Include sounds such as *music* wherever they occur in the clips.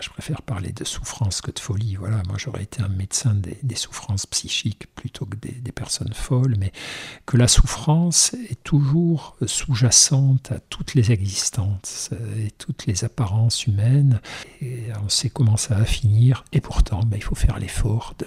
je préfère parler de souffrance que de folie. Voilà, moi j'aurais été un médecin des, souffrances psychiques plutôt que des, personnes folles, mais que la souffrance est toujours sous-jacente à toutes les existences et toutes les apparences humaines. Et on sait comment ça va finir, et pourtant ben, il faut faire l'effort de,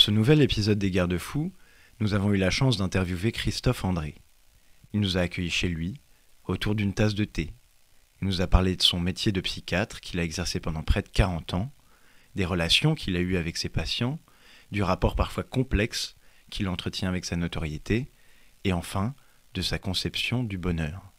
Pour ce nouvel épisode des Garde-Fous, nous avons eu la chance d'interviewer Christophe André. Il nous a accueillis chez lui, autour d'une tasse de thé. Il nous a parlé de son métier de psychiatre qu'il a exercé pendant près de 40 ans, des relations qu'il a eues avec ses patients, du rapport parfois complexe qu'il entretient avec sa notoriété, et enfin de sa conception du bonheur.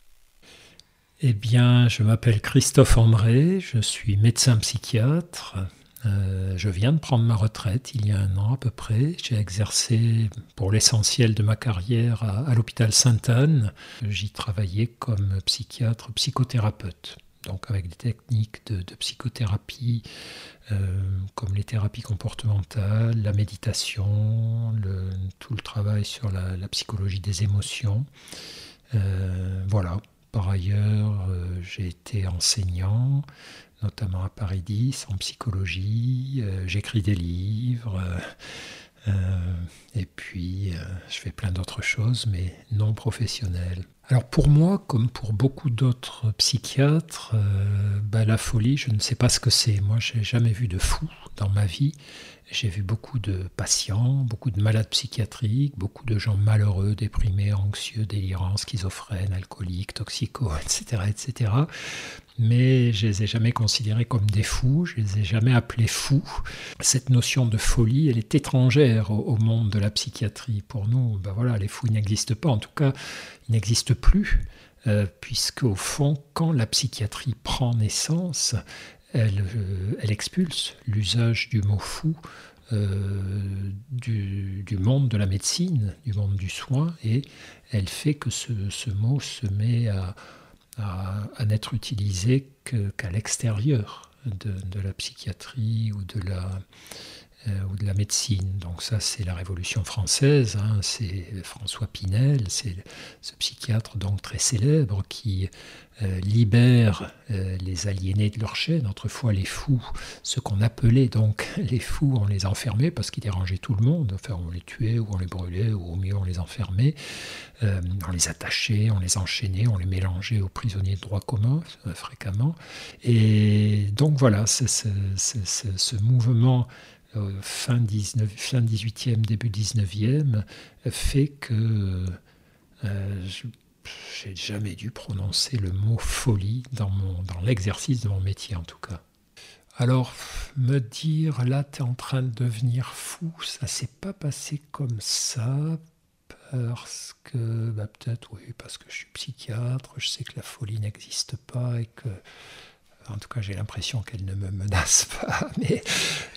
Eh bien, je m'appelle Christophe André, je suis médecin psychiatre, euh, je viens de prendre ma retraite il y a un an à peu près. J'ai exercé pour l'essentiel de ma carrière à, l'hôpital Sainte-Anne. J'y travaillais comme psychiatre, psychothérapeute, donc avec des techniques de, psychothérapie euh, comme les thérapies comportementales, la méditation, tout le travail sur la, psychologie des émotions. Euh, voilà. Par ailleurs, j'ai été enseignant, notamment à Paris 10, en psychologie. Euh, j'écris des livres. Euh, euh, et puis, je fais plein d'autres choses, mais non professionnelles. Alors pour moi, comme pour beaucoup d'autres psychiatres, bah, la folie, je ne sais pas ce que c'est. Moi, j'ai jamais vu de fou dans ma vie. J'ai vu beaucoup de patients, beaucoup de malades psychiatriques, beaucoup de gens malheureux, déprimés, anxieux, délirants, schizophrènes, alcooliques, toxicos, *laughs* etc., etc mais je les ai jamais considérés comme des fous, je les ai jamais appelés fous. Cette notion de folie, elle est étrangère au, monde de la psychiatrie. Pour nous, ben voilà, les fous n'existent pas, en tout cas, ils n'existent plus, euh, puisque au fond, quand la psychiatrie prend naissance, elle, euh, expulse l'usage du mot fou euh, du, monde de la médecine, du monde du soin, et elle fait que ce mot se met à n'être utilisé qu'à l'extérieur de, la psychiatrie ou de la, ou de la médecine. Donc ça, c'est la Révolution française, hein. c'est François Pinel, c'est ce psychiatre donc très célèbre qui euh, libère euh, les aliénés de leur chaîne, autrefois les fous, ce qu'on appelait donc *laughs* les fous, on les enfermait parce qu'ils dérangeaient tout le monde, enfin on les tuait ou on les brûlait ou au mieux on les enfermait, on les attachait, on les enchaînait, on les mélangeait aux prisonniers de droit commun fréquemment. Et donc voilà, ce mouvement euh, fin, 19, fin 18e, début 19e, fait que euh, j'ai jamais dû prononcer le mot folie dans, mon, dans l'exercice de mon métier en tout cas. Alors, me dire là, tu es en train de devenir fou, ça s'est pas passé comme ça, parce que, bah, peut-être oui, parce que je suis psychiatre, je sais que la folie n'existe pas et que en tout cas, j'ai l'impression qu'elle ne me menace *laughs* pas. Mais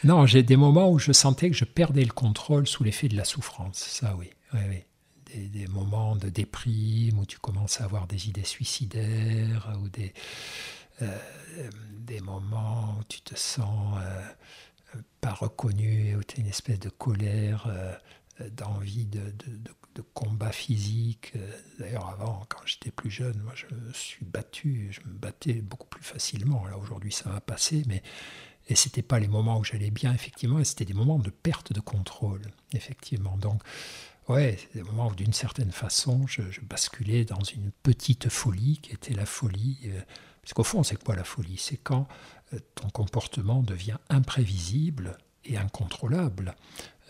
non, j'ai des moments où je sentais que je perdais le contrôle sous l'effet de la souffrance. Ça, oui. Des, moments de déprime où tu commences à avoir des idées suicidaires ou des, euh, moments où tu te sens euh, pas reconnu, où tu as une espèce de colère. Euh, d'envie de, de, combat physique. D'ailleurs, avant, quand j'étais plus jeune, moi, je me suis battu, je me battais beaucoup plus facilement. Là, aujourd'hui, ça va passer, mais et c'était pas les moments où j'allais bien, effectivement, et c'était des moments de perte de contrôle, effectivement. Donc, ouais, c'est des moments où, d'une certaine façon, je, basculais dans une petite folie qui était la folie. Euh, parce qu'au fond, c'est quoi la folie? C'est quand euh, ton comportement devient imprévisible et incontrôlable.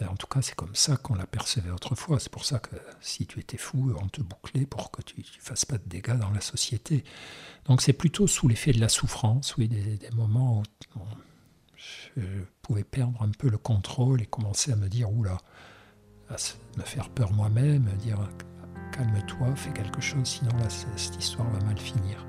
Euh, en tout cas, c'est comme ça qu'on l'apercevait autrefois. C'est pour ça que si tu étais fou, on te bouclait pour que tu ne fasses pas de dégâts dans la société. Donc c'est plutôt sous l'effet de la souffrance, oui, des, moments où je pouvais perdre un peu le contrôle et commencer à me dire, oula, à me faire peur moi-même, dire calme-toi, fais quelque chose, sinon cette histoire va mal finir.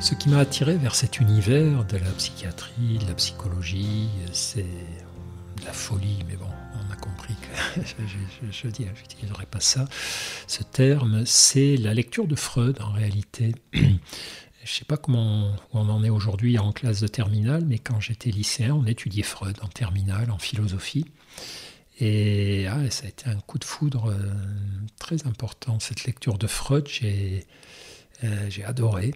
Ce qui m'a attiré vers cet univers de la psychiatrie, de la psychologie, c'est la folie, mais bon, on a compris que *laughs* je n'utiliserai pas ça, ce terme, c'est la lecture de Freud en réalité. *clears throat* Je ne sais pas comment on en est aujourd'hui en classe de terminale, mais quand j'étais lycéen, on étudiait Freud en terminale, en philosophie. Et ah, ça a été un coup de foudre euh, très important, cette lecture de Freud, j'ai euh, adoré.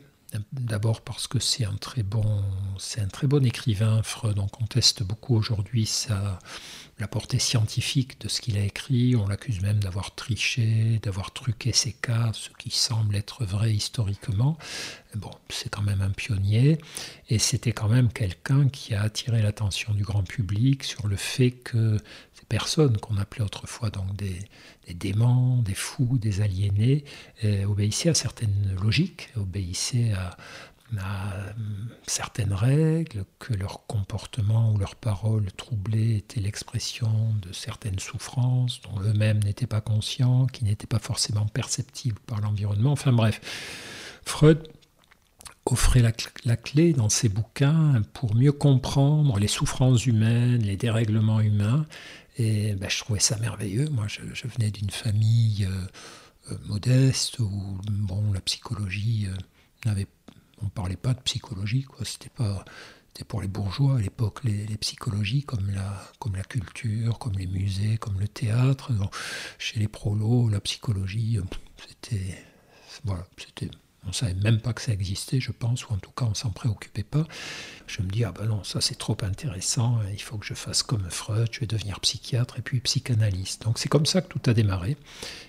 D'abord parce que c'est un très bon, c'est un très bon écrivain. Freud, on conteste beaucoup aujourd'hui sa la portée scientifique de ce qu'il a écrit. On l'accuse même d'avoir triché, d'avoir truqué ses cas, ce qui semble être vrai historiquement. Bon, c'est quand même un pionnier et c'était quand même quelqu'un qui a attiré l'attention du grand public sur le fait que ces personnes qu'on appelait autrefois donc des, démons, des fous, des aliénés, euh, obéissaient à certaines logiques, obéissaient à, à certaines règles, que leur comportement ou leurs paroles troublées étaient l'expression de certaines souffrances dont eux-mêmes n'étaient pas conscients, qui n'étaient pas forcément perceptibles par l'environnement. Enfin bref, Freud offrait la, clé dans ses bouquins pour mieux comprendre les souffrances humaines, les dérèglements humains. Et ben, je trouvais ça merveilleux. Moi, je, venais d'une famille euh, euh, modeste où bon, la psychologie euh, n'avait on ne parlait pas de psychologie. C'était pas c'était pour les bourgeois à l'époque, les, psychologies comme la, comme la culture, comme les musées, comme le théâtre. chez les prolos, la psychologie, c'était voilà, c'était on ne savait même pas que ça existait, je pense, ou en tout cas on s'en préoccupait pas. Je me dis, ah ben non, ça c'est trop intéressant, il faut que je fasse comme Freud, je vais devenir psychiatre et puis psychanalyste. Donc c'est comme ça que tout a démarré.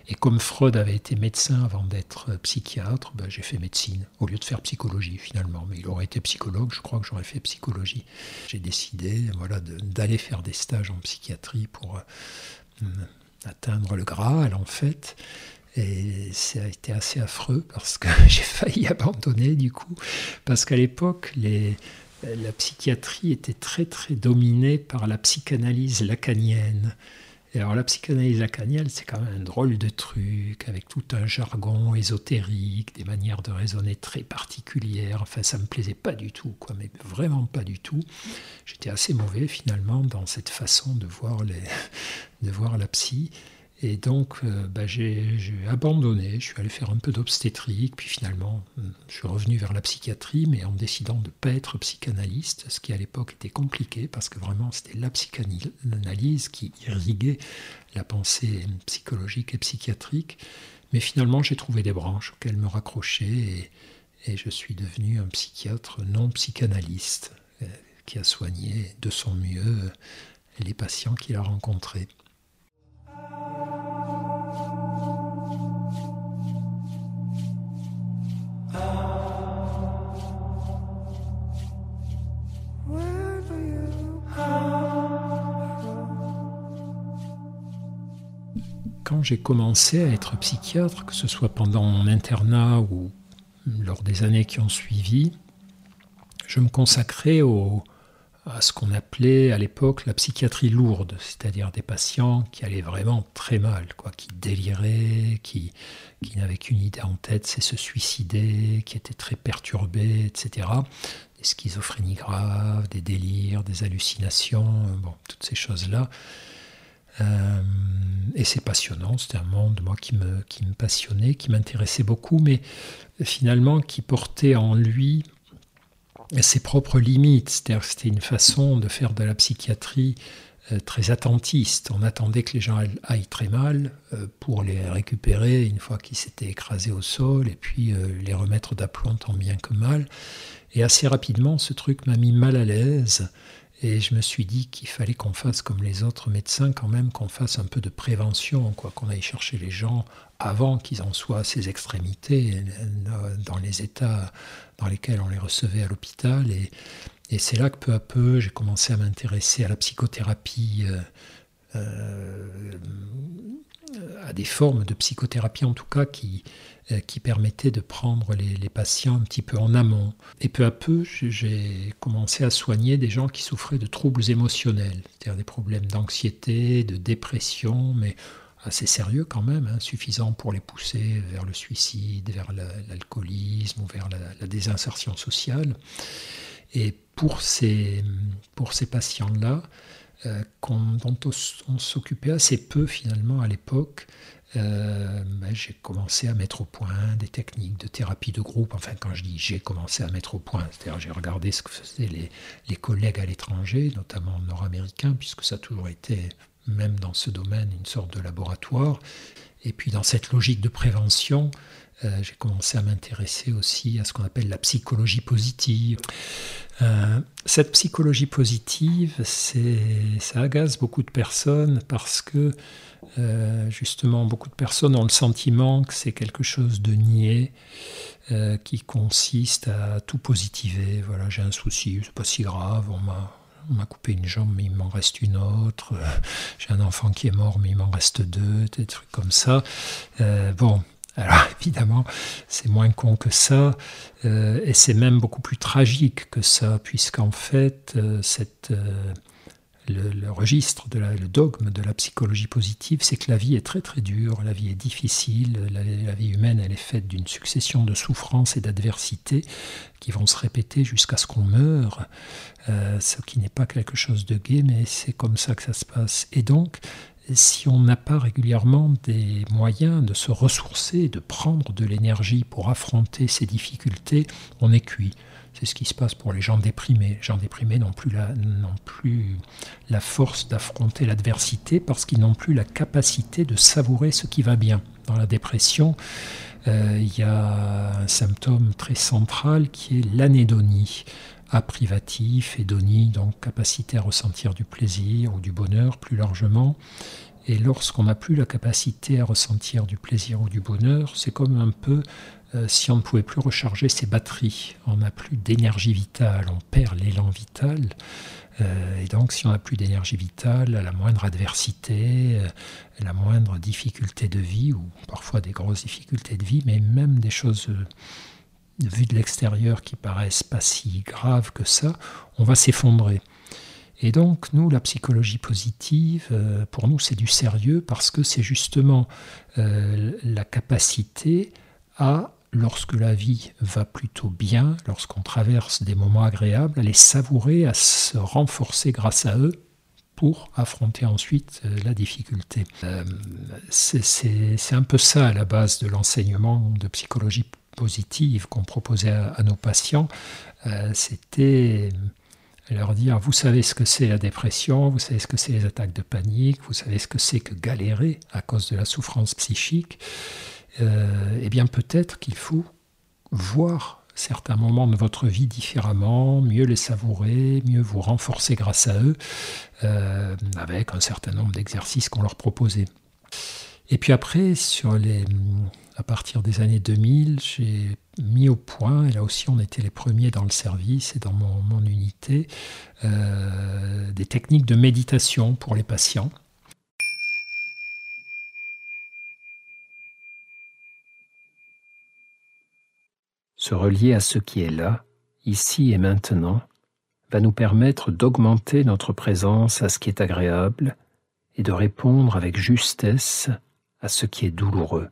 Et comme Freud avait été médecin avant d'être psychiatre, ben, j'ai fait médecine au lieu de faire psychologie finalement. Mais il aurait été psychologue, je crois que j'aurais fait psychologie. J'ai décidé voilà, d'aller faire des stages en psychiatrie pour euh, atteindre le Graal en fait. Et ça a été assez affreux parce que *laughs* j'ai failli abandonner du coup, parce qu'à l'époque, la psychiatrie était très très dominée par la psychanalyse lacanienne. Et alors la psychanalyse lacanienne, c'est quand même un drôle de truc, avec tout un jargon ésotérique, des manières de raisonner très particulières. Enfin, ça me plaisait pas du tout, quoi, mais vraiment pas du tout. J'étais assez mauvais finalement dans cette façon de voir, de voir la psy. Et donc, euh, bah, j'ai abandonné, je suis allé faire un peu d'obstétrique, puis finalement, euh, je suis revenu vers la psychiatrie, mais en décidant de ne pas être psychanalyste, ce qui à l'époque était compliqué, parce que vraiment, c'était la psychanalyse qui irriguait la pensée psychologique et psychiatrique. Mais finalement, j'ai trouvé des branches auxquelles me raccrocher, et, je suis devenu un psychiatre non psychanalyste, euh, qui a soigné de son mieux les patients qu'il a rencontrés. Quand j'ai commencé à être psychiatre, que ce soit pendant mon internat ou lors des années qui ont suivi, je me consacrais au, à ce qu'on appelait à l'époque la psychiatrie lourde, c'est-à-dire des patients qui allaient vraiment très mal, quoi, qui déliraient, qui, qui n'avaient qu'une idée en tête, c'est se suicider, qui étaient très perturbés, etc. Des schizophrénies graves, des délires, des hallucinations, bon, toutes ces choses-là. et c'est passionnant, c'était un monde moi, qui, me, qui me passionnait, qui m'intéressait beaucoup, mais finalement qui portait en lui ses propres limites. C'est-à-dire c'était une façon de faire de la psychiatrie euh, très attentiste. On attendait que les gens aillent très mal euh, pour les récupérer une fois qu'ils s'étaient écrasés au sol et puis euh, les remettre d'aplomb tant bien que mal. Et assez rapidement, ce truc m'a mis mal à l'aise. Et je me suis dit qu'il fallait qu'on fasse comme les autres médecins quand même, qu'on fasse un peu de prévention, quoi, qu'on aille chercher les gens avant qu'ils en soient à ces extrémités, dans les états dans lesquels on les recevait à l'hôpital. Et, c'est là que peu à peu, j'ai commencé à m'intéresser à la psychothérapie, euh, euh, à des formes de psychothérapie en tout cas qui, qui permettaient de prendre les, patients un petit peu en amont. Et peu à peu, j'ai commencé à soigner des gens qui souffraient de troubles émotionnels, c'est-à-dire des problèmes d'anxiété, de dépression, mais assez sérieux quand même, hein, suffisant pour les pousser vers le suicide, vers l'alcoolisme ou vers la, désinsertion sociale. Et pour ces, pour ces patients-là, euh, dont on, s'occupait assez peu finalement à l'époque, euh, j'ai commencé à mettre au point des techniques de thérapie de groupe. Enfin, quand je dis j'ai commencé à mettre au point, c'est-à-dire j'ai regardé ce que faisaient les, les collègues à l'étranger, notamment nord-américains, puisque ça a toujours été même dans ce domaine, une sorte de laboratoire. Et puis dans cette logique de prévention, euh, j'ai commencé à m'intéresser aussi à ce qu'on appelle la psychologie positive. Euh, cette psychologie positive, ça agace beaucoup de personnes parce que euh, justement beaucoup de personnes ont le sentiment que c'est quelque chose de niais qui consiste à tout positiver. Voilà, j'ai un souci, c'est pas si grave, on m'a coupé une jambe, mais il m'en reste une autre. *laughs* J'ai un enfant qui est mort, mais il m'en reste deux, des trucs comme ça. Bon, alors *laughs* évidemment, c'est moins con que ça, euh, et c'est même beaucoup plus tragique que ça, puisqu'en fait, cette le, registre, de le dogme de la psychologie positive, c'est que la vie est très très dure, la vie est difficile, la, vie humaine elle est faite d'une succession de souffrances et d'adversités qui vont se répéter jusqu'à ce qu'on meure, euh, ce qui n'est pas quelque chose de gai, mais c'est comme ça que ça se passe. Et donc, si on n'a pas régulièrement des moyens de se ressourcer, de prendre de l'énergie pour affronter ces difficultés, on est cuit. C'est ce qui se passe pour les gens déprimés. Les gens déprimés n'ont plus la, force d'affronter l'adversité parce qu'ils n'ont plus la capacité de savourer ce qui va bien. Dans la dépression, euh, il y a un symptôme très central qui est l'anédonie. A privatif, hédonie, donc capacité à ressentir du plaisir ou du bonheur plus largement. Et lorsqu'on n'a plus la capacité à ressentir du plaisir ou du bonheur, c'est comme un peu euh, si on ne pouvait plus recharger ses batteries, on n'a plus d'énergie vitale, on perd l'élan vital. Euh, et donc, si on n'a plus d'énergie vitale, à la moindre adversité, euh, la moindre difficulté de vie, ou parfois des grosses difficultés de vie, mais même des choses vues de l'extérieur qui paraissent pas si graves que ça, on va s'effondrer. Et donc, nous, la psychologie positive, pour nous, c'est du sérieux parce que c'est justement la capacité à lorsque la vie va plutôt bien, lorsqu'on traverse des moments agréables, à les savourer, à se renforcer grâce à eux pour affronter ensuite euh, la difficulté. Euh, c'est un peu ça à la base de l'enseignement de psychologie positive qu'on proposait à, nos patients. Euh, c'était leur dire, vous savez ce que c'est la dépression, vous savez ce que c'est les attaques de panique, vous savez ce que c'est que galérer à cause de la souffrance psychique. Euh, eh bien peut-être qu'il faut voir certains moments de votre vie différemment, mieux les savourer, mieux vous renforcer grâce à eux, euh, avec un certain nombre d'exercices qu'on leur proposait. Et puis après, sur les, à partir des années 2000, j'ai mis au point, et là aussi on était les premiers dans le service et dans mon, unité, euh, des techniques de méditation pour les patients. se relier à ce qui est là, ici et maintenant, va nous permettre d'augmenter notre présence à ce qui est agréable et de répondre avec justesse à ce qui est douloureux.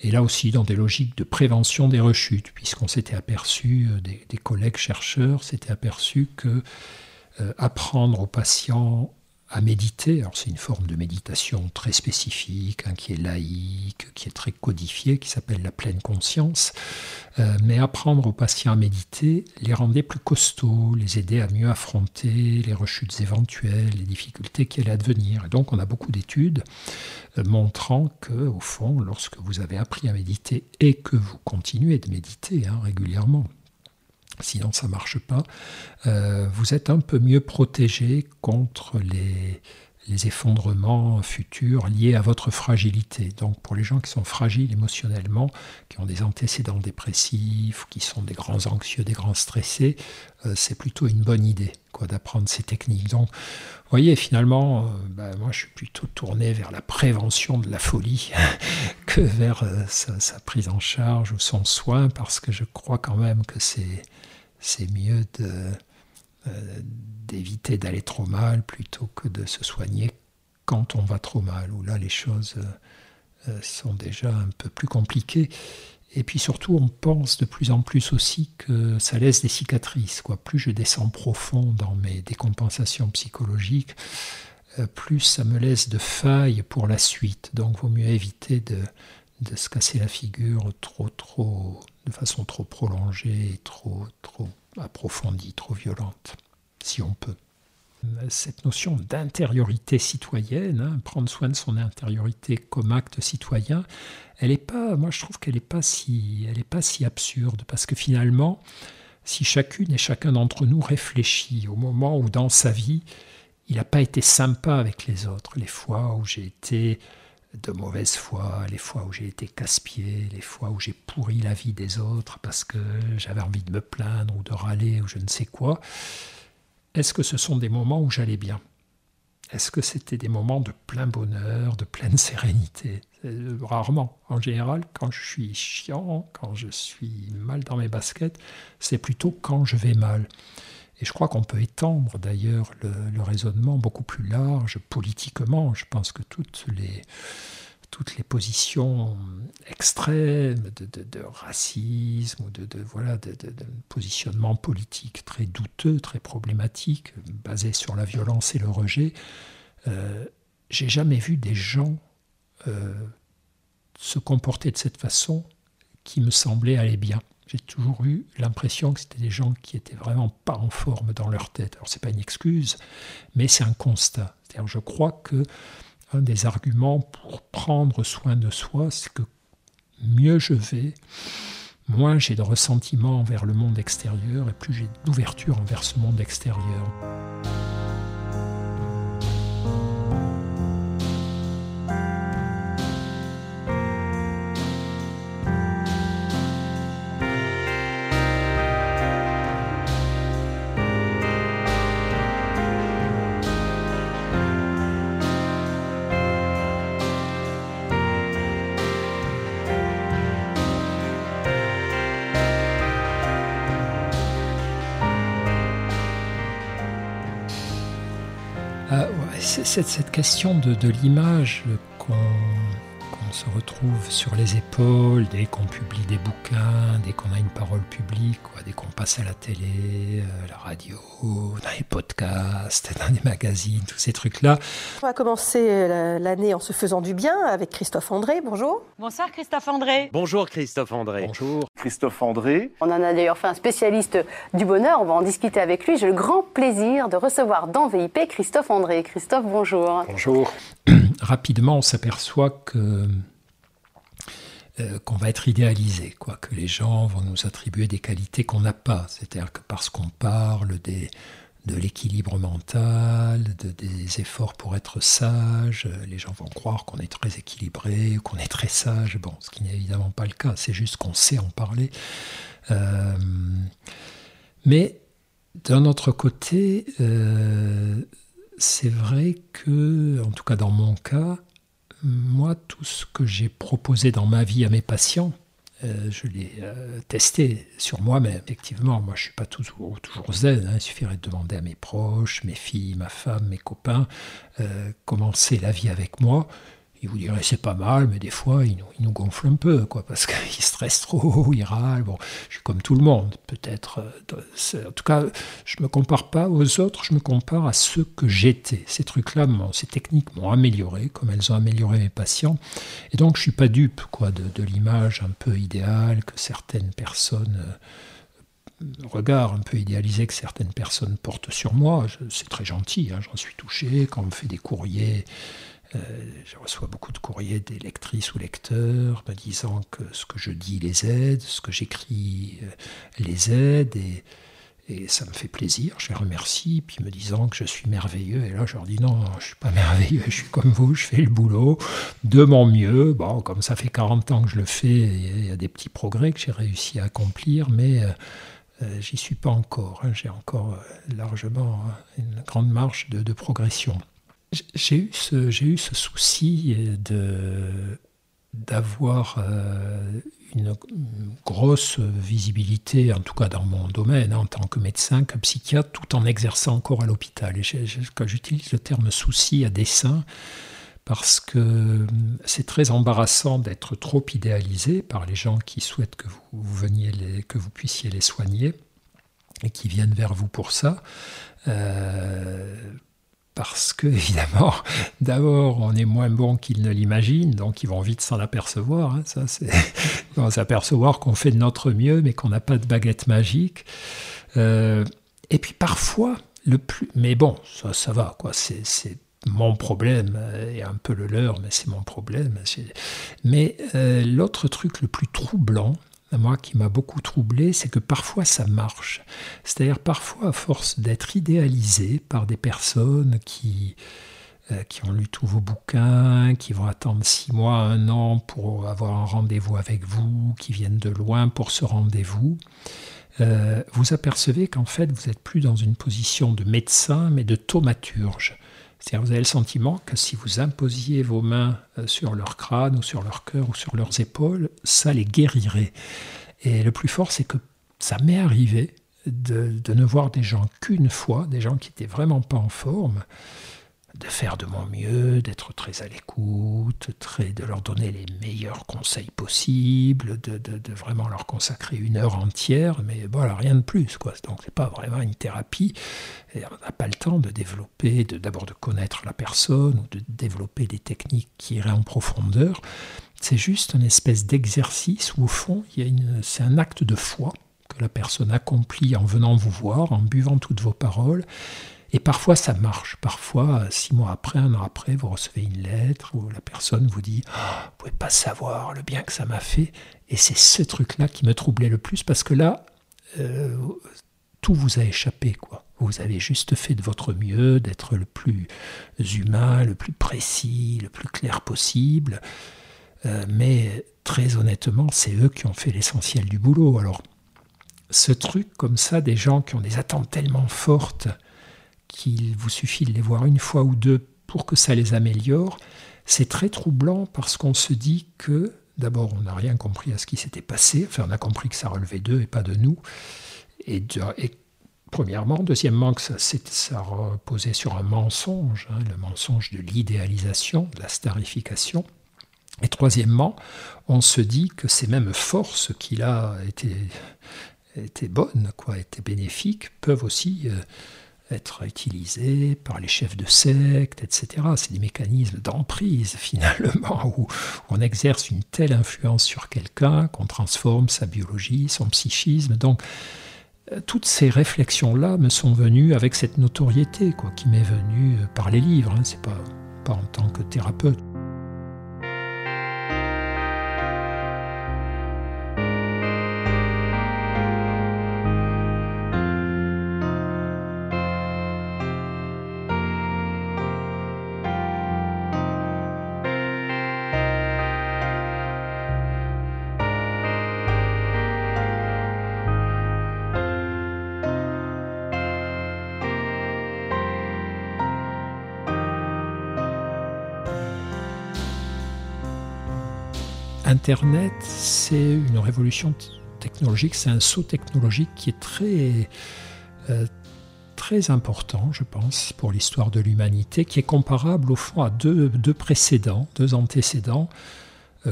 Et là aussi, dans des logiques de prévention des rechutes, puisqu'on s'était aperçu, euh, des, collègues chercheurs s'étaient aperçus que euh, apprendre aux patients à méditer. Alors c'est une forme de méditation très spécifique, hein, qui est laïque, qui est très codifiée, qui s'appelle la pleine conscience. Euh, mais apprendre aux patients à méditer les rendait plus costauds, les aider à mieux affronter les rechutes éventuelles, les difficultés qui allaient advenir. Donc on a beaucoup d'études euh, montrant que, au fond, lorsque vous avez appris à méditer et que vous continuez de méditer hein, régulièrement, sinon ça ne marche pas, euh, vous êtes un peu mieux protégé contre les, effondrements futurs liés à votre fragilité. Donc pour les gens qui sont fragiles émotionnellement, qui ont des antécédents dépressifs, qui sont des grands anxieux, des grands stressés, euh, c'est plutôt une bonne idée d'apprendre ces techniques. Donc vous voyez, finalement, euh, bah, moi je suis plutôt tourné vers la prévention de la folie *laughs* que vers sa, prise en charge ou son soin, parce que je crois quand même que c'est c'est mieux euh, d'éviter d'aller trop mal plutôt que de se soigner quand on va trop mal, où là les choses euh, sont déjà un peu plus compliquées. Et puis surtout, on pense de plus en plus aussi que ça laisse des cicatrices. Quoi. Plus je descends profond dans mes décompensations psychologiques, euh, plus ça me laisse de failles pour la suite. Donc, il vaut mieux éviter de, de se casser la figure trop, trop, de façon trop prolongée, trop, trop approfondie, trop violente, si on peut. Cette notion d'intériorité citoyenne, hein, prendre soin de son intériorité comme acte citoyen, elle est pas, moi je trouve qu'elle n'est pas si, elle pas si absurde, parce que finalement, si chacune et chacun d'entre nous réfléchit au moment où dans sa vie, il n'a pas été sympa avec les autres, les fois où j'ai été de mauvaise foi, les fois où j'ai été casse-pied, les fois où j'ai pourri la vie des autres parce que j'avais envie de me plaindre ou de râler ou je ne sais quoi, est-ce que ce sont des moments où j'allais bien? Est-ce que c'était des moments de plein bonheur, de pleine *laughs* sérénité? Euh, Rarement. En général, quand je suis chiant, quand je suis mal dans mes baskets, c'est plutôt quand je vais mal. Et je crois qu'on peut étendre d'ailleurs le, raisonnement beaucoup plus large politiquement. Je pense que toutes les, toutes les positions extrêmes de, racisme ou de, voilà, de, positionnement politique très douteux, très problématique, basé sur la violence et le rejet, euh, j'ai jamais vu des gens euh, se comporter de cette façon qui me semblait aller bien j'ai toujours eu l'impression que c'était des gens qui étaient vraiment pas en forme dans leur tête. Alors c'est pas une excuse, mais c'est un constat. C'est-à-dire, je crois que un des arguments pour prendre soin de soi, c'est que mieux je vais, moins j'ai de ressentiment envers le monde extérieur et plus j'ai d'ouverture envers ce monde extérieur. Cette, question de, de l'image qu'on se retrouve sur les épaules dès qu'on publie des bouquins, dès qu'on a une parole publique, quoi, dès qu'on passe à la télé, à euh, la radio, dans les podcasts, dans les magazines, tous ces trucs-là. On va commencer euh, l'année en se faisant du bien avec Christophe André. Bonjour. Bonsoir Christophe André. Bonjour Christophe André. Bonjour. Christophe André. On en a d'ailleurs fait un spécialiste du bonheur. On va en discuter avec lui. J'ai le grand plaisir de recevoir dans VIP Christophe André. Christophe, bonjour. Bonjour. *clears throat* Rapidement, on s'aperçoit que euh, qu'on va être idéalisé, quoi, que les gens vont nous attribuer des qualités qu'on n'a pas. C'est-à-dire que parce qu'on parle de l'équilibre mental, de, des efforts pour être sage, euh, les gens vont croire qu'on est très équilibré, qu'on est très sage. Ce qui n'est évidemment pas le cas, c'est juste qu'on sait en parler. Euh, mais d'un autre côté, c'est vrai que, en tout cas dans mon cas, moi, tout ce que j'ai proposé dans ma vie à mes patients, euh, je l'ai euh, testé sur moi, mais effectivement, moi je ne suis pas toujours, toujours zen. Hein. Il suffirait de demander à mes proches, mes filles, ma femme, mes copains, euh, commencer la vie avec moi. Il vous dirait c'est pas mal, mais des fois il nous, il nous gonfle un peu, quoi, parce *laughs* qu'il stresse trop, il râle. Bon, je suis comme tout le monde, peut-être. euh, En tout cas, je me compare pas aux autres, je me compare à ceux que j'étais. Ces trucs-là, ces techniques m'ont amélioré, comme elles ont amélioré mes patients. Et donc, je suis pas dupe, quoi, de, l'image un peu idéale que certaines personnes. euh, regard un peu idéalisé que certaines personnes portent sur moi. C'est très gentil, hein, j'en suis touché. Quand on me fait des courriers, euh, je reçois beaucoup de courriers des lectrices ou lecteurs me disant que ce que je dis les aide, ce que j'écris euh, les aide, et, ça me fait plaisir. Je les remercie, puis me disant que je suis merveilleux. Et là, je leur dis non, je suis pas *laughs* merveilleux, je suis comme vous, je fais le boulot de mon mieux. Bon, comme ça fait 40 ans que je le fais, il y a des petits progrès que j'ai réussi à accomplir, mais euh, j'y suis pas encore. hein. J'ai encore largement hein, une grande marge de progression. J'ai eu ce, j'ai eu ce souci euh, de d'avoir euh, une, grosse visibilité, en tout cas dans mon domaine, hein, en tant que médecin, que psychiatre, tout en exerçant encore à l'hôpital. Et j'utilise le terme souci à dessein, parce que hum, c'est très embarrassant d'être trop idéalisé par les gens qui souhaitent que vous, veniez les, que vous puissiez les soigner et qui viennent vers vous pour ça. Euh, parce que, *laughs* évidemment, d'abord, on est moins bon qu'ils ne l'imaginent, donc ils vont vite s'en apercevoir. hein, ça, c'est... *laughs* S'apercevoir qu'on fait de notre mieux, mais qu'on n'a pas de baguette magique. Euh, et puis parfois, le plus. Mais bon, ça, ça va, quoi. C'est, mon problème, et un peu le leur, mais c'est mon problème. Mais euh, l'autre truc le plus troublant, moi qui m'a beaucoup troublé, c'est que parfois ça marche. C'est-à-dire parfois, à force d'être idéalisé par des personnes qui, euh, qui ont lu tous vos bouquins, qui vont attendre six mois, un an pour avoir un rendez-vous avec vous, qui viennent de loin pour ce rendez-vous, euh, vous apercevez qu'en fait, vous n'êtes plus dans une position de médecin, mais de thaumaturge. Vous avez le sentiment que si vous imposiez vos mains euh, sur leur crâne ou sur leur cœur ou sur leurs épaules, ça les guérirait. Et le plus fort, c'est que ça m'est arrivé de, de ne voir des gens qu'une fois, des gens qui n'étaient vraiment pas en forme, de faire de mon mieux, d'être très à l'écoute, de leur donner les meilleurs conseils possibles, de, de- de vraiment leur consacrer une heure entière, mais voilà, rien de plus. Quoi. Donc c'est pas vraiment une thérapie. Et on n'a pas le temps de développer, de, d'abord de connaître la personne, ou de développer des techniques qui iraient en profondeur. C'est juste une espèce d'exercice où au fond, c'est un acte de foi que la personne accomplit en venant vous voir, en buvant toutes vos paroles. Et parfois ça marche. Parfois, six mois après, un an après, vous recevez une lettre où la personne vous dit Ah, Vous pouvez pas savoir le bien que ça m'a fait. Et c'est ce truc-là qui me troublait le plus parce que là, euh, tout vous a échappé. quoi. Vous avez juste fait de votre mieux, d'être le plus humain, le plus précis, le plus clair possible. Euh, mais très honnêtement, c'est eux qui ont fait l'essentiel du boulot. Alors, ce truc comme ça, des gens qui ont des attentes tellement fortes qu'il vous suffit de les voir une fois ou deux pour que ça les améliore, c'est très troublant parce qu'on se dit que, d'abord, on n'a rien compris à ce qui s'était passé, enfin, on a compris que ça relevait d'eux et pas de nous, et, premièrement, deuxièmement, que ça, reposait sur un mensonge, hein, le mensonge de l'idéalisation, de la starification. Et troisièmement, on se dit que ces mêmes forces qui là étaient, étaient bonnes, quoi, étaient bénéfiques, peuvent aussi euh, être utilisées par les chefs de secte, etc. C'est des mécanismes d'emprise *laughs* finalement, où on exerce une telle influence sur quelqu'un qu'on transforme sa biologie, son psychisme. Donc, euh, toutes ces réflexions-là me sont venues avec cette notoriété, quoi, qui m'est venue euh, par les livres. Hein, c'est pas, pas en tant que thérapeute. Internet, c'est une révolution technologique, c'est un saut technologique qui est très, euh, très important, je pense, pour l'histoire de l'humanité, qui est comparable au fond à deux, deux précédents, deux antécédents,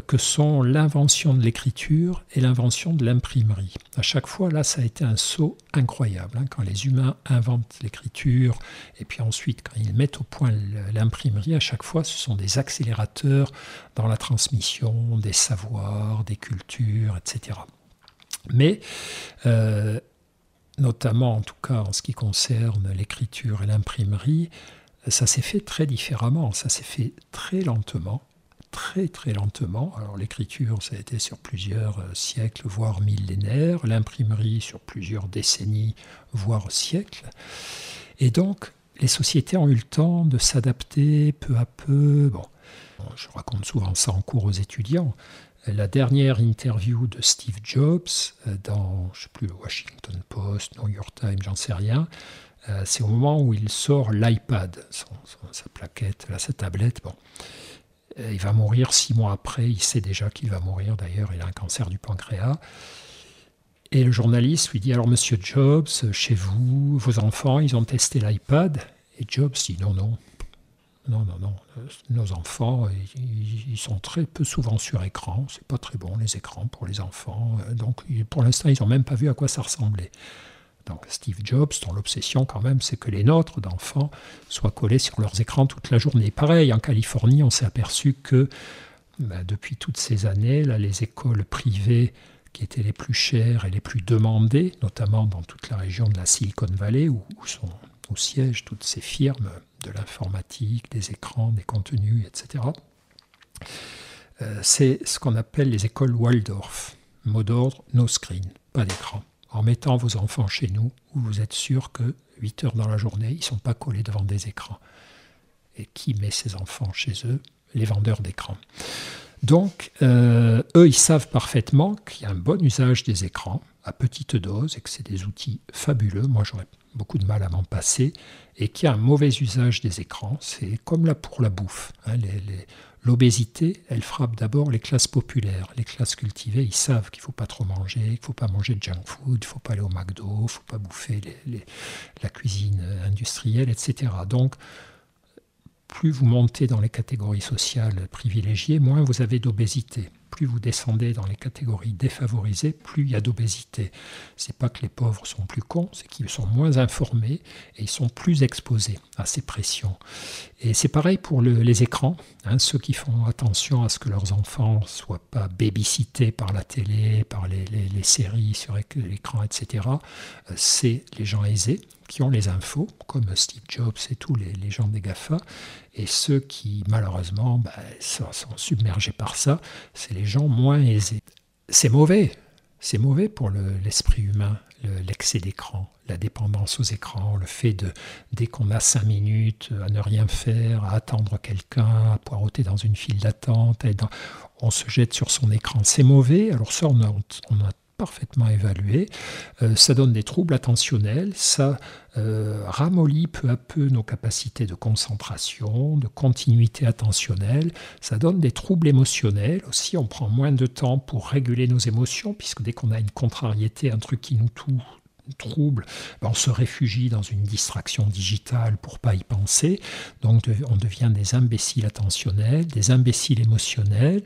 que sont l'invention de l'écriture et l'invention de l'imprimerie. À chaque fois, là, ça a été un saut incroyable. Hein, quand les humains inventent l'écriture et puis ensuite quand ils mettent au point l'imprimerie, à chaque fois, ce sont des accélérateurs dans la transmission des savoirs, des cultures, etc. Mais euh, notamment en tout cas en ce qui concerne l'écriture et l'imprimerie, ça s'est fait très différemment, ça s'est fait très lentement, très très lentement. Alors l'écriture, ça a été sur plusieurs euh, siècles, voire millénaires, l'imprimerie sur plusieurs décennies, voire siècles. Et donc, les sociétés ont eu le temps de s'adapter peu à peu. Bon, je raconte souvent ça en cours aux étudiants la dernière interview de Steve Jobs euh, dans, je sais plus, le Washington Post, New York Times, j'en sais rien, euh, c'est au moment où il sort l'iPad, sa plaquette, sa tablette. Bon. Euh, il va mourir six mois après, il sait déjà qu'il va mourir d'ailleurs, il a un cancer du pancréas. Et le journaliste lui dit Alors, monsieur Jobs, chez vous, vos enfants, ils ont testé l'iPad? Et Jobs dit Non, non, non, non, non. Nos enfants, ils, sont très peu souvent sur écran. C'est pas très bon les écrans pour les enfants. Donc, pour l'instant, ils n'ont même pas vu à quoi ça ressemblait. Donc, Steve Jobs, dont l'obsession quand même, c'est que les nôtres d'enfants soient collés sur leurs écrans toute la journée. Pareil, en Californie, on s'est aperçu que ben, depuis toutes ces années, là, les écoles privées qui étaient les plus chères et les plus demandées, notamment dans toute la région de la Silicon Valley, où, où sont au siège toutes ces firmes de l'informatique, des écrans, des contenus, etc. Euh, c'est ce qu'on appelle les écoles Waldorf. Mot d'ordre, no screen, pas d'écran. En mettant vos enfants chez nous, vous êtes sûr que 8 heures dans la journée, ils ne sont pas collés devant des écrans. Et qui met ses enfants chez eux? Les vendeurs d'écrans. Donc, euh, eux, ils savent parfaitement qu'il y a un bon usage des écrans à petite dose et que c'est des outils fabuleux. Moi, j'aurais beaucoup de mal à m'en passer, et qui a un mauvais usage des écrans. C'est comme là pour la bouffe. Hein, l'obésité, elle frappe d'abord les classes populaires. Les classes cultivées, ils savent qu'il ne faut pas trop manger, qu'il ne faut pas manger de junk food, il ne faut pas aller au McDo, il ne faut pas bouffer la cuisine industrielle, etc. Donc, plus vous montez dans les catégories sociales privilégiées, moins vous avez d'obésité plus vous descendez dans les catégories défavorisées, plus il y a d'obésité. C'est pas que les pauvres sont plus cons, c'est qu'ils sont moins informés et ils sont plus exposés à ces pressions. Et c'est pareil pour les écrans. Hein, ceux qui font attention à ce que leurs enfants ne soient pas babysités par la télé, par les, séries sur l'écran, etc., euh, c'est les gens aisés qui ont les infos, comme Steve Jobs et tous les, gens des GAFA, et ceux qui, malheureusement, bah, sont, submergés par ça, c'est les gens moins aisés. C'est mauvais, c'est mauvais pour l'esprit humain, l'excès d'écran, la dépendance aux écrans, le fait de, dès qu'on a cinq minutes, à ne rien faire, à attendre quelqu'un, à poireauter dans une file d'attente, on se jette sur son écran. C'est mauvais, alors ça, on a, on a parfaitement évalué. Euh, ça donne des troubles attentionnels, ça euh, ramollit peu à peu nos capacités de concentration, de continuité attentionnelle, ça donne des troubles émotionnels aussi, on prend moins de temps pour réguler nos émotions, puisque dès qu'on a une contrariété, un truc qui nous trouble, ben, on se réfugie dans une distraction digitale pour pas y penser. Donc on devient des imbéciles attentionnels, des imbéciles émotionnels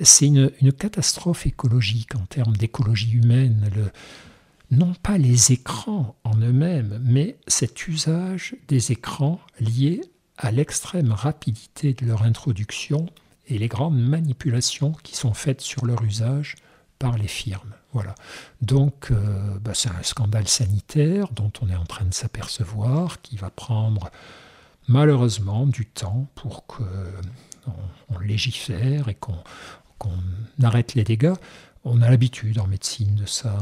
c'est une, catastrophe écologique en termes d'écologie humaine. non pas les écrans en eux-mêmes, mais cet usage des écrans lié à l'extrême rapidité de leur introduction et les grandes manipulations qui sont faites sur leur usage par les firmes. Voilà. Donc, euh, bah, c'est un scandale sanitaire dont on est en train de s'apercevoir, qui va prendre malheureusement du temps pour qu'on on légifère et qu'on qu'on arrête les dégâts. On a l'habitude en médecine de ça.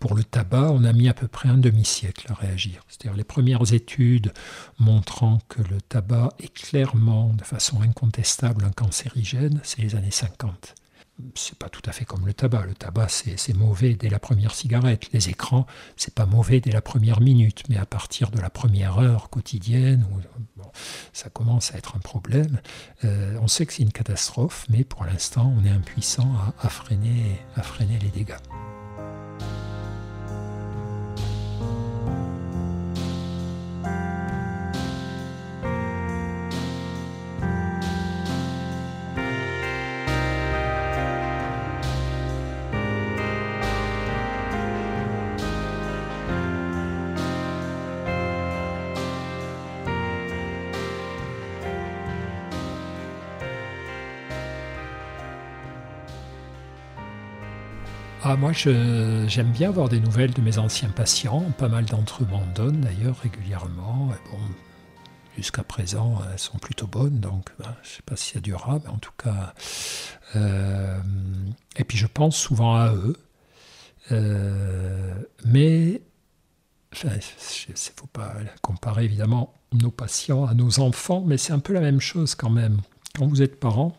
Pour le tabac, on a mis à peu près un demi-siècle à réagir. C'est-à-dire les premières études montrant que le tabac est clairement, de façon incontestable, un cancérigène, c'est les années 50 c'est pas tout à fait comme le tabac. Le tabac, c'est mauvais dès la première cigarette. Les écrans, c'est pas mauvais dès la première minute, mais à partir de la première heure quotidienne, ça commence à être un problème. Euh, on sait que c'est une catastrophe, mais pour l'instant, on est impuissant à freiner les dégâts. Ah, moi, j'aime bien avoir des nouvelles de mes anciens patients. Pas mal d'entre eux m'en donnent d'ailleurs régulièrement. bon, jusqu'à présent, elles sont plutôt bonnes, donc ben, je ne sais pas si ça durera, mais en tout cas. Euh, et puis je pense souvent à eux. Euh, mais il ne faut pas comparer évidemment nos patients à nos enfants, mais c'est un peu la même chose quand même. Quand vous êtes parent,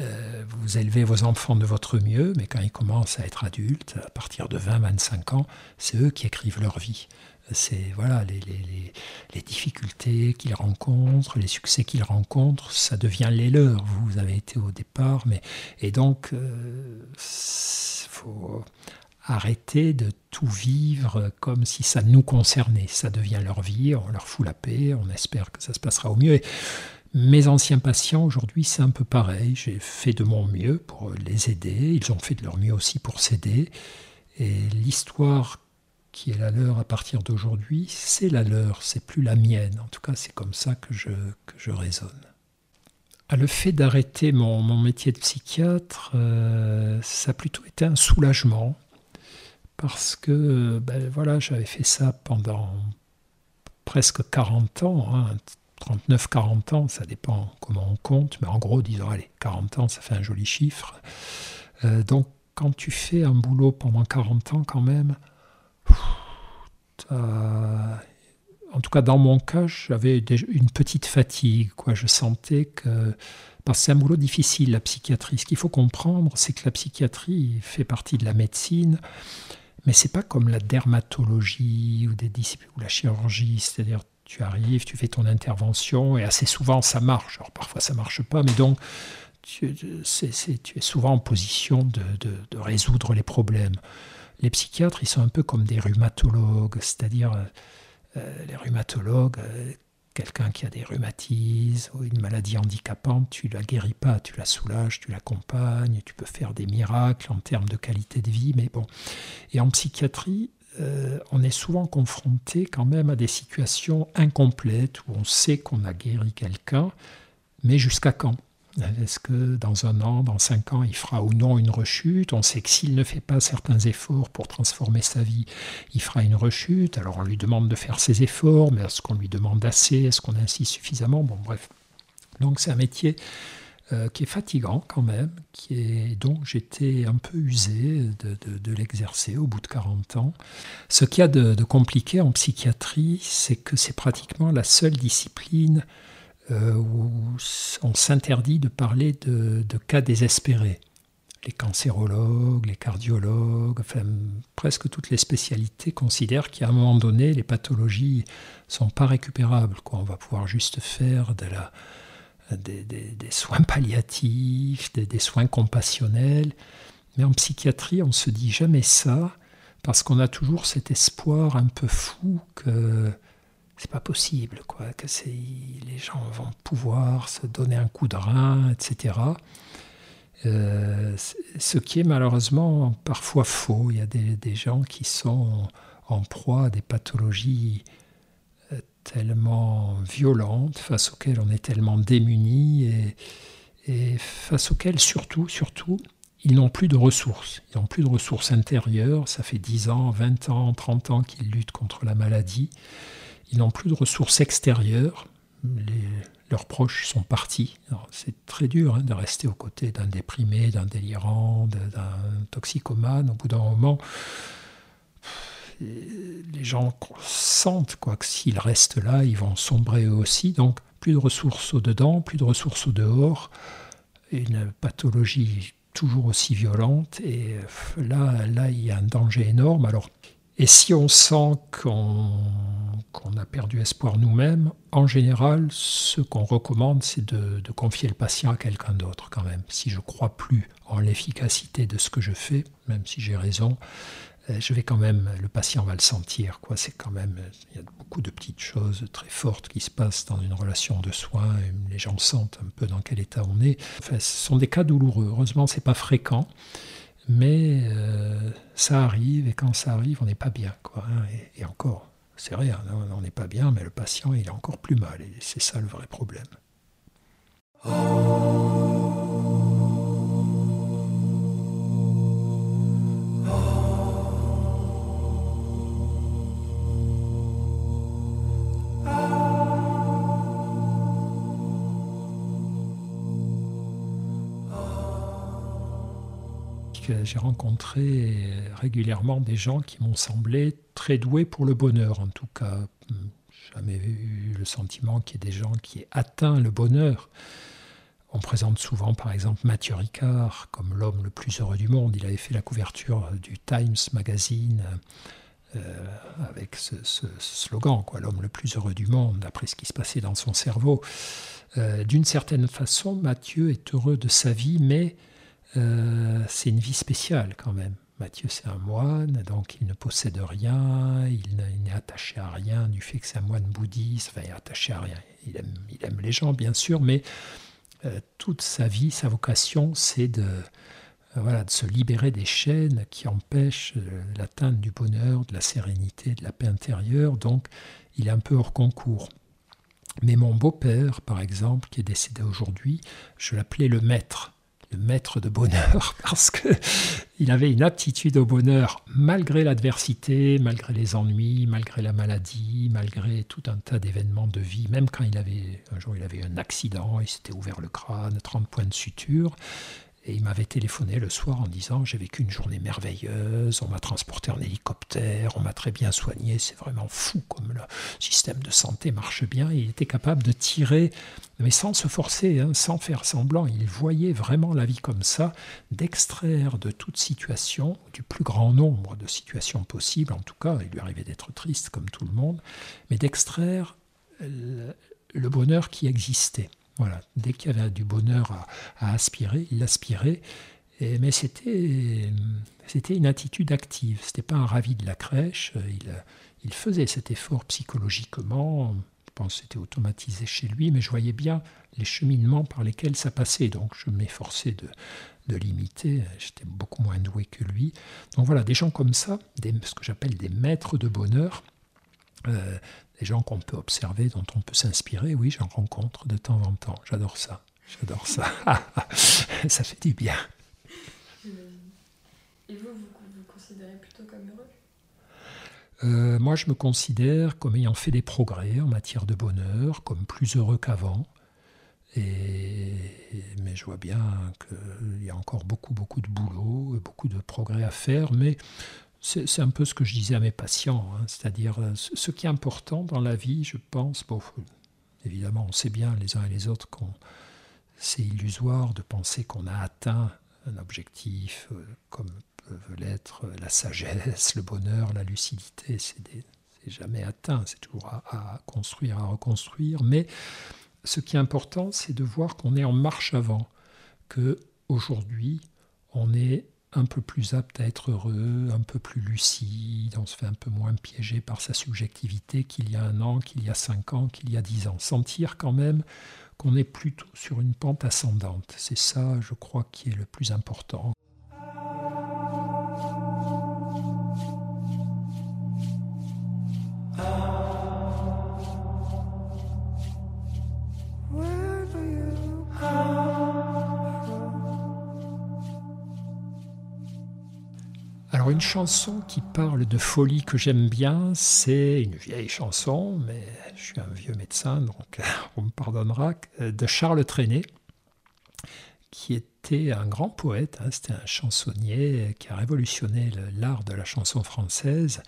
euh, vous élevez vos enfants de votre mieux, mais quand ils commencent à être adultes, à partir de 20-25 ans, c'est eux qui écrivent leur vie. C'est voilà les, difficultés qu'ils rencontrent, les succès qu'ils rencontrent, ça devient les leurs. Vous avez été au départ, mais et donc il euh, faut arrêter de tout vivre comme si ça nous concernait. Ça devient leur vie, on leur fout la paix, on espère que ça se passera au mieux. Mes anciens patients, aujourd'hui, c'est un peu pareil. J'ai fait de mon mieux pour les aider. Ils ont fait de leur mieux aussi pour s'aider. Et l'histoire qui est la leur à partir d'aujourd'hui, c'est la leur, c'est plus la mienne. En tout cas, c'est comme ça que je, raisonne. Ah, le fait d'arrêter mon, métier de psychiatre, euh, ça a plutôt été un soulagement. Parce que ben, voilà, j'avais fait ça pendant presque 40 ans, hein, 39-40 ans, ça dépend comment on compte, mais en gros, disons, allez, 40 ans, ça fait un joli chiffre. Euh, donc, quand tu fais un boulot pendant 40 ans, quand même, en tout cas dans mon cas, j'avais une petite fatigue. Quoi. Je sentais que. Parce que c'est un boulot difficile, la psychiatrie. Ce qu'il faut comprendre, c'est que la psychiatrie fait partie de la médecine, mais c'est pas comme la dermatologie ou, des disciplines, ou la chirurgie. C'est-à-dire, tu arrives, tu fais ton intervention, et assez souvent ça marche. Alors parfois ça marche pas, mais donc tu, es souvent en position de, résoudre les problèmes. Les psychiatres, ils sont un peu comme des rhumatologues, c'est-à-dire euh, les rhumatologues, euh, quelqu'un qui a des rhumatismes ou une maladie handicapante, tu la guéris pas, tu la soulages, tu l'accompagnes, tu peux faire des miracles en termes de qualité de vie, mais bon. Et en psychiatrie, euh, on est souvent confronté quand même à des situations incomplètes où on sait qu'on a guéri quelqu'un, mais jusqu'à quand? Est-ce que dans un an, dans cinq ans, il fera ou non une rechute? On sait que s'il ne fait pas certains efforts pour transformer sa vie, il fera une rechute. Alors on lui demande de faire ses efforts, mais est-ce qu'on lui demande assez? Est-ce qu'on insiste suffisamment? Bon, bref. Donc c'est un métier euh, qui est fatigant quand même, qui est donc j'étais un peu usé de, l'exercer au bout de 40 ans. Ce qu'il y a de, compliqué en psychiatrie, c'est que c'est pratiquement la seule discipline euh, où on s'interdit de parler de, cas désespérés. Les cancérologues, les cardiologues, enfin presque toutes les spécialités considèrent qu'à un moment donné, les pathologies sont pas récupérables. Quoi. On va pouvoir juste faire de la des, soins palliatifs, des, soins compassionnels. Mais en psychiatrie, on ne se dit jamais ça, parce qu'on a toujours cet espoir un peu fou que c'est pas possible, quoi, que les gens vont pouvoir se donner un coup de rein, etc. Euh, ce qui est malheureusement parfois faux. Il y a des, des gens qui sont en proie à des pathologies tellement violentes, face auxquelles on est tellement démunis et, face auxquelles surtout, surtout, ils n'ont plus de ressources. Ils n'ont plus de ressources intérieures. Ça fait 10 ans, 20 ans, 30 ans qu'ils luttent contre la maladie. Ils n'ont plus de ressources extérieures. leurs proches sont partis. C'est très dur hein, de rester aux côtés d'un déprimé, d'un délirant, d'un toxicomane. Au bout d'un moment, les gens sentent quoi, que s'ils restent là, ils vont sombrer eux aussi. Donc, plus de ressources au-dedans, plus de ressources au-dehors. Une pathologie toujours aussi violente. Et là, là, il y a un danger énorme. Alors, et si on sent qu'on a perdu espoir nous-mêmes, en général, ce qu'on recommande, c'est de, de, confier le patient à quelqu'un d'autre quand même. Si je crois plus en l'efficacité de ce que je fais, même si j'ai raison, euh, je vais quand même, le patient va le sentir. Quoi. C'est quand même, il y a beaucoup de petites choses très fortes qui se passent dans une relation de soins. les gens sentent un peu dans quel état on est. Enfin, ce sont des cas douloureux. Heureusement, c'est pas fréquent, mais euh, ça arrive. Et quand ça arrive, on n'est pas bien. Hein. et, encore, c'est rien. Hein, on n'est pas bien, mais le patient, il est encore plus mal. Et c'est ça le vrai problème. J'ai rencontré régulièrement des gens qui m'ont semblé très doués pour le bonheur, en tout cas. Jamais eu le sentiment qu'il y ait des gens qui aient atteint le bonheur. On présente souvent, par exemple, Mathieu Ricard comme l'homme le plus heureux du monde. Il avait fait la couverture du Times Magazine euh, avec ce, slogan, quoi, l'homme le plus heureux du monde, d'après ce qui se passait dans son cerveau. Euh, d'une certaine façon, Mathieu est heureux de sa vie, mais euh, c'est une vie spéciale quand même. Mathieu, c'est un moine, donc il ne possède rien, il n'est attaché à rien du fait que c'est un moine bouddhiste, il est attaché à rien. Il aime, les gens, bien sûr, mais euh, toute sa vie, sa vocation, c'est de, euh, voilà, de se libérer des chaînes qui empêchent l'atteinte du bonheur, de la sérénité, de la paix intérieure. Donc, il est un peu hors concours. Mais mon beau-père, par exemple, qui est décédé aujourd'hui, je l'appelais le maître maître de bonheur, *laughs* parce qu'il avait une aptitude au bonheur malgré l'adversité, malgré les ennuis, malgré la maladie, malgré tout un tas d'événements de vie. Même quand il avait, un jour il avait un accident, il s'était ouvert le crâne, 30 points de suture, et il m'avait téléphoné le soir en disant J'ai vécu une journée merveilleuse, on m'a transporté en hélicoptère, on m'a très bien soigné, c'est vraiment fou comme le système de santé marche bien. il était capable de tirer, mais sans se forcer, hein, sans faire semblant. Il voyait vraiment la vie comme ça, d'extraire de toute situation, du plus grand nombre de situations possibles, en tout cas, il lui arrivait d'être triste comme tout le monde, mais d'extraire le bonheur qui existait. Voilà, dès qu'il y avait du bonheur à, aspirer, il aspirait. mais c'était, c'était une attitude active. C'était pas un ravi de la crèche. Il, il faisait cet effort psychologiquement. Je pense que c'était automatisé chez lui, mais je voyais bien les cheminements par lesquels ça passait. Donc je m'efforçais de, de l'imiter. J'étais beaucoup moins doué que lui. Donc voilà, des gens comme ça, des, ce que j'appelle des maîtres de bonheur, euh, des gens qu'on peut observer, dont on peut s'inspirer, oui, j'en rencontre de temps en temps. J'adore ça. J'adore ça. *laughs* ça fait du bien. Et vous, vous vous considérez plutôt comme heureux? Euh, Moi, je me considère comme ayant fait des progrès en matière de bonheur, comme plus heureux qu'avant. Et, mais je vois bien qu'il y a encore beaucoup, beaucoup de boulot, beaucoup de progrès à faire, mais c'est un peu ce que je disais à mes patients, hein. c'est-à-dire euh, ce qui est important dans la vie, je pense, évidemment on sait bien les uns et les autres qu'on c'est illusoire de penser qu'on a atteint un objectif euh, comme peuvent l'être la sagesse, le bonheur, la lucidité, c'est jamais atteint, c'est toujours à, construire, à reconstruire, mais ce qui est important, c'est de voir qu'on est en marche avant, que aujourd'hui on est un peu plus apte à être heureux, un peu plus lucide, on se fait un peu moins piéger par sa subjectivité qu'il y a un an, qu'il y a cinq ans, qu'il y a dix ans. Sentir quand même qu'on est plutôt sur une pente ascendante. C'est ça, je crois, qui est le plus important. Chanson qui parle de folie que j'aime bien, c'est une vieille chanson, mais je suis un vieux médecin, donc *laughs* on me pardonnera, de Charles Trenet, qui était un grand poète, hein, c'était un chansonnier qui a révolutionné l'art de la chanson française,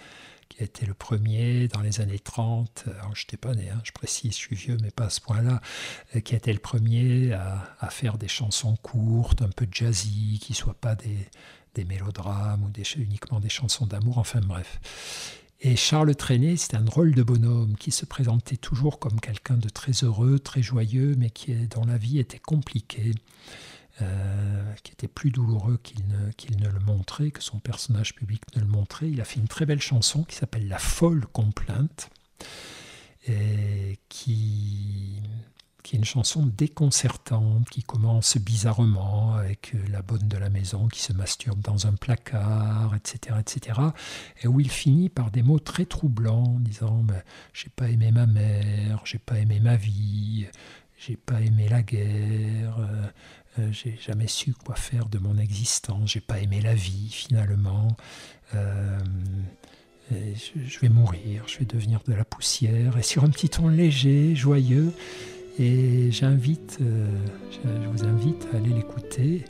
qui a été le premier dans les années 30, alors je n'étais pas né, hein, je précise, je suis vieux, mais pas à ce point-là, qui a été le premier à, à, faire des chansons courtes, un peu jazzy, qui ne soient pas des, des mélodrames ou uniquement des chansons d'amour, enfin bref. Et Charles Trenet, c'était un drôle de bonhomme qui se présentait toujours comme quelqu'un de très heureux, très joyeux, mais qui, dont la vie était compliquée, euh, qui était plus douloureux qu'il ne, ne le montrait, que son personnage public ne le montrait. Il a fait une très belle chanson qui s'appelle La folle complainte, et qui, qui est une chanson déconcertante, qui commence bizarrement avec euh, la bonne de la maison qui se masturbe dans un placard, etc., etc., et où il finit par des mots très troublants, disant j'ai pas aimé ma mère, j'ai pas aimé ma vie, j'ai pas aimé la guerre, euh, euh, j'ai jamais su quoi faire de mon existence, j'ai pas aimé la vie finalement. je vais mourir, je vais devenir de la poussière, et sur un petit ton léger, joyeux, et j'invite, euh, je vous invite à aller l'écouter.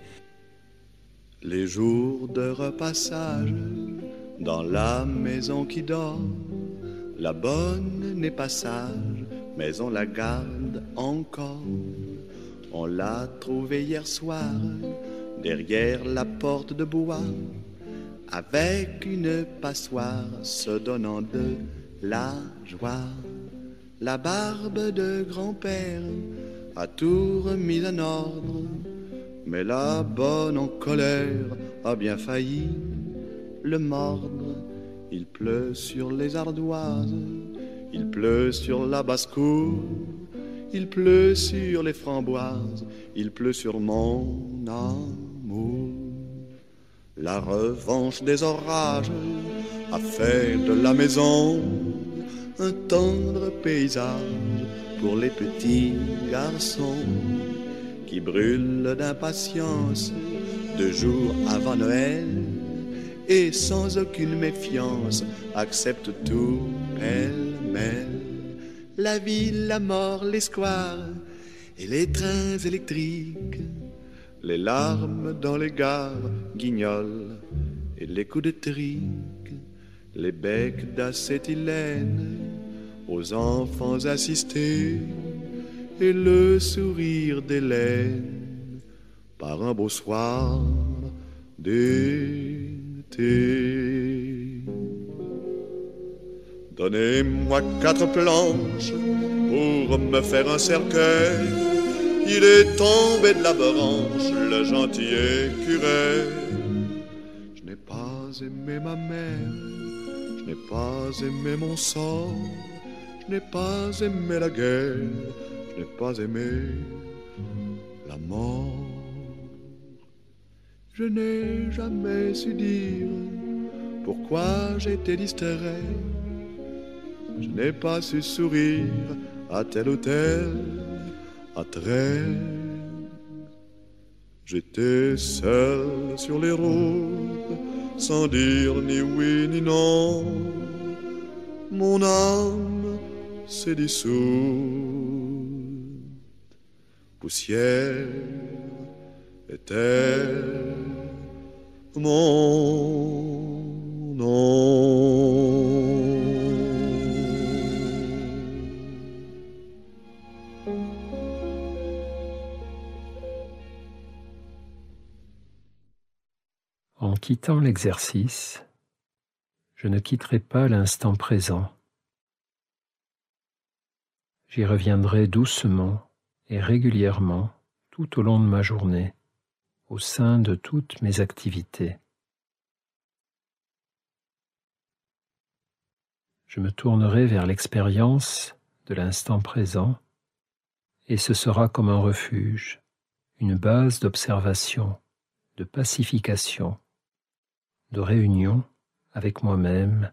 Les jours de repassage dans la maison qui dort, la bonne n'est pas sage, mais on la garde encore. On l'a trouvée hier soir derrière la porte de bois, avec une passoire se donnant de la joie. La barbe de grand-père a tout remis en ordre, mais la bonne en colère a bien failli le mordre. Il pleut sur les ardoises, il pleut sur la basse-cour, il pleut sur les framboises, il pleut sur mon amour. La revanche des orages a fait de la maison un tendre paysage pour les petits garçons qui brûlent d'impatience deux jours avant Noël et sans aucune méfiance acceptent tout pêle-mêle. La ville, la mort, les squares et les trains électriques, les larmes dans les gares, guignols et les coups de trique, les becs d'acétylène aux enfants assistés et le sourire d'Hélène par un beau soir d'été. Donnez-moi quatre planches pour me faire un cercueil. Il est tombé de la branche, le gentil écureuil. Je n'ai pas aimé ma mère, je n'ai pas aimé mon sort, je n'ai pas aimé la guerre, je n'ai pas aimé la mort. Je n'ai jamais su dire pourquoi j'étais distrait. Je n'ai pas su sourire à tel ou tel attrait. J'étais seul sur les routes, sans dire ni oui ni non. Mon âme poussière. En quittant l'exercice, je ne quitterai pas l'instant présent. J'y reviendrai doucement et régulièrement tout au long de ma journée, au sein de toutes mes activités. Je me tournerai vers l'expérience de l'instant présent et ce sera comme un refuge, une base d'observation, de pacification, de réunion avec moi-même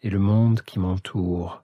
et le monde qui m'entoure.